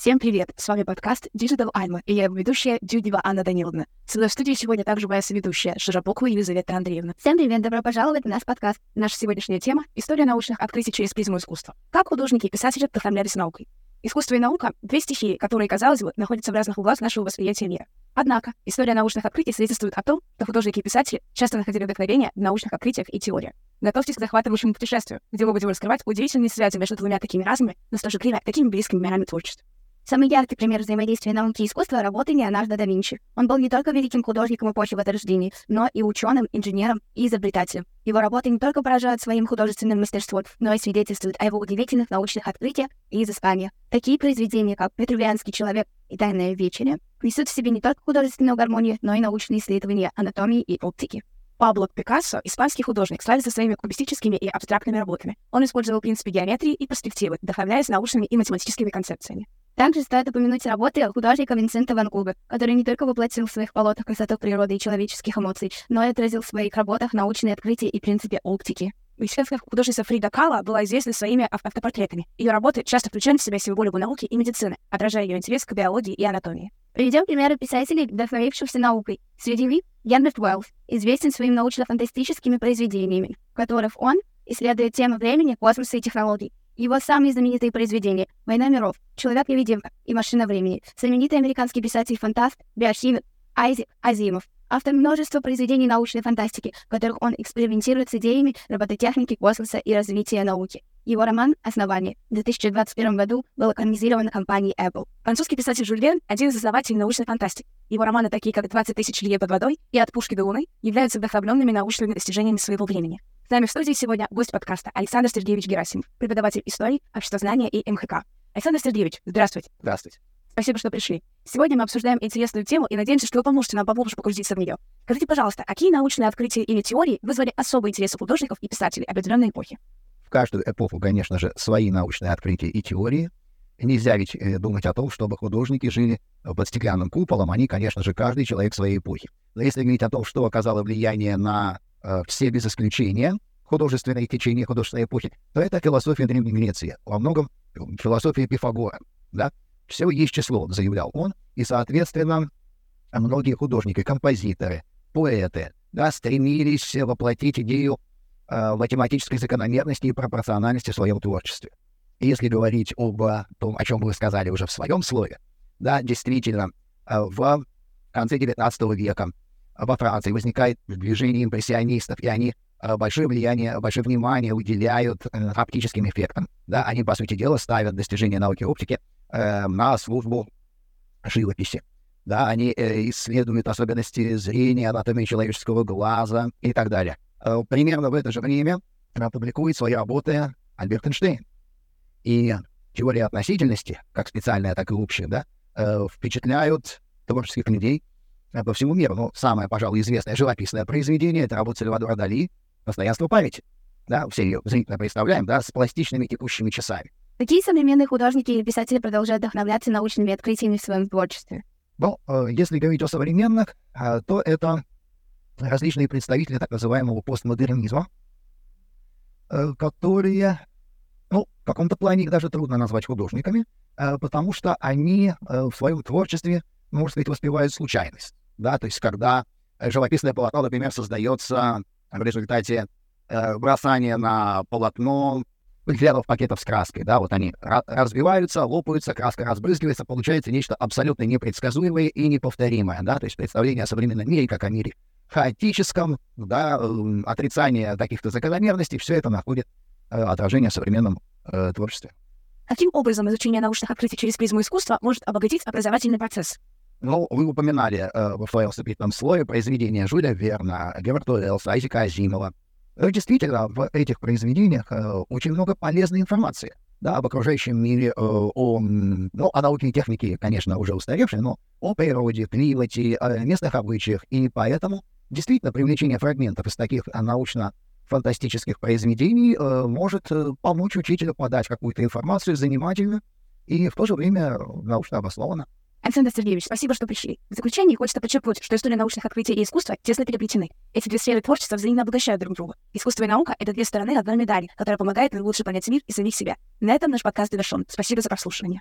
Всем привет! С вами подкаст Digital Alma, и я его ведущая Дюдева Анна Даниловна. Со мной в студии сегодня также моя соведущая Широпокова Елизавета Андреевна. Всем привет! Добро пожаловать на наш подкаст. Наша сегодняшняя тема — история научных открытий через призму искусства. Как художники и писатели вдохновлялись наукой? Искусство и наука — две стихии, которые, казалось бы, находятся в разных углах нашего восприятия мира. Однако, история научных открытий свидетельствует о том, что художники и писатели часто находили вдохновение в научных открытиях и теориях. Готовьтесь к захватывающему путешествию, где мы будем раскрывать удивительные связи между двумя такими разными, но в то же время такими близкими мирами творчества. Самый яркий пример взаимодействия науки и искусства — работы Леонардо да Винчи. Он был не только великим художником эпохи Возрождения, но и ученым, инженером и изобретателем. Его работы не только поражают своим художественным мастерством, но и свидетельствуют о его удивительных научных открытиях и изысканиях. Такие произведения, как «Петрувианский человек» и «Тайная вечеря» несут в себе не только художественную гармонию, но и научные исследования анатомии и оптики. Пабло Пикассо, испанский художник, славится своими кубистическими и абстрактными работами. Он использовал принципы геометрии и перспективы, вдохновляясь научными и математическими концепциями. Также стоит упомянуть работы художника Винсента Ван Гога, который не только воплотил в своих полотнах красоту природы и человеческих эмоций, но и отразил в своих работах научные открытия и принципы оптики. Мексиканская художница Фрида Кала была известна своими автопортретами. Ее работы часто включают в себя символику науки и медицины, отражая ее интерес к биологии и анатомии. Приведем примеры писателей, вдохновившихся наукой. Среди них Генрих Уэллс, известен своими научно-фантастическими произведениями, в которых он исследует темы времени, космоса и технологий. Его самые знаменитые произведения «Война миров», «Человек-невидимка» и «Машина времени», знаменитый американский писатель-фантаст, биохимик Айзек Азимов, автор множества произведений научной фантастики, в которых он экспериментирует с идеями робототехники, космоса и развития науки. Его роман «Основание» в 2021 году был экранизирован компанией Apple. Французский писатель Жюль Верн — один из основателей научной фантастики. Его романы, такие как «20 тысяч лье под водой» и «От пушки до луны», являются вдохновленными научными достижениями своего времени. С нами в студии сегодня гость подкаста Александр Сергеевич Герасимов, преподаватель истории, обществознания и МХК. Александр Сергеевич, здравствуйте. Здравствуйте. Спасибо, что пришли. Сегодня мы обсуждаем интересную тему и надеемся, что вы поможете нам поглубже погрузиться в нее. Скажите, пожалуйста, какие научные открытия или теории вызвали особый интерес у художников и писателей определенной эпохи? В каждую эпоху, конечно же, свои научные открытия и теории. Нельзя ведь э, думать о том, чтобы художники жили под стеклянным куполом. Они, конечно же, каждый человек своей эпохи. Но если говорить о том, что оказало влияние на э, все без исключения художественные течения художественной эпохи, то это философия Древней Греции. Во многом философия Пифагора. Да? Все есть число, заявлял он, и, соответственно, многие художники, композиторы, поэты да, стремились воплотить идею э, математической закономерности и пропорциональности в своем творчестве. И если говорить об том, о чем вы сказали уже в своем слове, да, действительно, э, в конце XIX века во Франции возникает движение импрессионистов, и они большое влияние, большое внимание уделяют э, оптическим эффектам. Да, они, по сути дела, ставят достижения науки оптики э, на службу живописи. Да, они э, исследуют особенности зрения, анатомии человеческого глаза и так далее. Э, примерно в это же время публикует свои работы Альберт Эйнштейн. И теория относительности, как специальная, так и общая, да, э, впечатляют творческих людей Э, по всему миру. Ну, самое, пожалуй, известное живописное произведение — это работа Сальвадора Дали «Постоянство памяти». Да, все ее зрительно представляем, да, с пластичными текущими часами. Какие современные художники или писатели продолжают вдохновляться научными открытиями в своем творчестве? Ну, э, если говорить о современных, э, то это различные представители так называемого постмодернизма, которые, ну, в каком-то плане их даже трудно назвать художниками, потому что они в своем творчестве, можно сказать, воспевают случайность да, то есть когда э, живописное полотно, например, создается в результате э, бросания на полотно полиэтиленовых пакетов с краской, да, вот они развиваются, лопаются, краска разбрызгивается, получается нечто абсолютно непредсказуемое и неповторимое, да, то есть представление о современном мире как о мире хаотическом, да, э, отрицание каких-то закономерностей, все это находит э, отражение в современном э, творчестве. Каким образом изучение научных открытий через призму искусства может обогатить образовательный процесс? Ну, вы упоминали э, во своем вступительном слое произведения Жюля Верна, Герберта Уэллса, Айзека Азимова. Э, действительно, в этих произведениях э, очень много полезной информации да, об окружающем мире, э, о, ну, о науке и технике, конечно, уже устаревшей, но о природе, климате, о местных обычаях. И поэтому действительно привлечение фрагментов из таких научно-фантастических произведений э, может э, помочь учителю подать какую-то информацию занимательную и в то же время научно обоснованно. Александр Сергеевич, спасибо, что пришли. В заключение хочется подчеркнуть, что история научных открытий и искусства тесно переплетены. Эти две сферы творчества взаимно обогащают друг друга. Искусство и наука — это две стороны одной медали, которая помогает нам лучше понять мир и самих себя. На этом наш подкаст завершен. Спасибо за прослушивание.